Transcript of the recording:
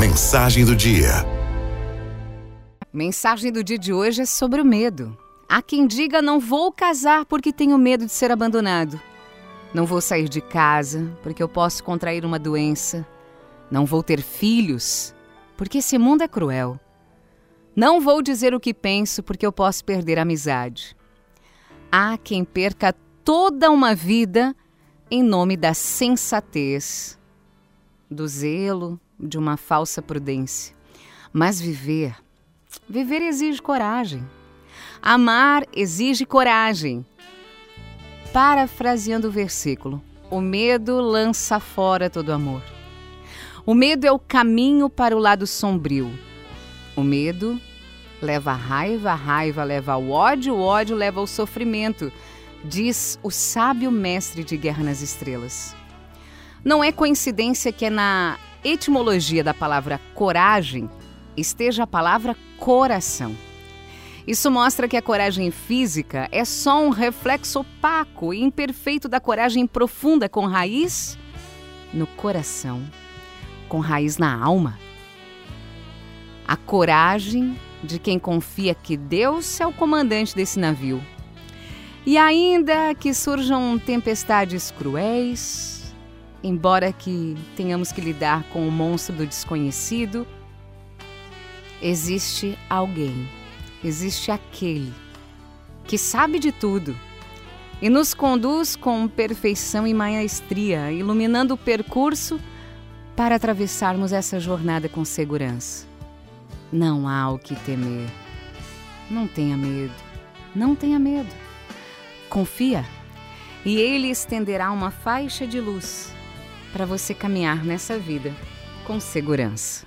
Mensagem do dia. Mensagem do dia de hoje é sobre o medo. Há quem diga: não vou casar porque tenho medo de ser abandonado. Não vou sair de casa porque eu posso contrair uma doença. Não vou ter filhos porque esse mundo é cruel. Não vou dizer o que penso porque eu posso perder a amizade. Há quem perca toda uma vida em nome da sensatez, do zelo, de uma falsa prudência. Mas viver, viver exige coragem. Amar exige coragem. Parafraseando o versículo, o medo lança fora todo amor. O medo é o caminho para o lado sombrio. O medo leva a raiva, a raiva leva ao ódio, o ódio leva ao sofrimento, diz o sábio mestre de Guerra nas Estrelas. Não é coincidência que é na etimologia da palavra coragem esteja a palavra coração. Isso mostra que a coragem física é só um reflexo opaco e imperfeito da coragem profunda com raiz no coração, com raiz na alma. A coragem de quem confia que Deus é o comandante desse navio. E ainda que surjam tempestades cruéis, embora que tenhamos que lidar com o monstro do desconhecido, existe alguém, existe aquele que sabe de tudo e nos conduz com perfeição e maestria, iluminando o percurso para atravessarmos essa jornada com segurança. Não há o que temer. Não tenha medo. Não tenha medo. Confia e ele estenderá uma faixa de luz para você caminhar nessa vida com segurança.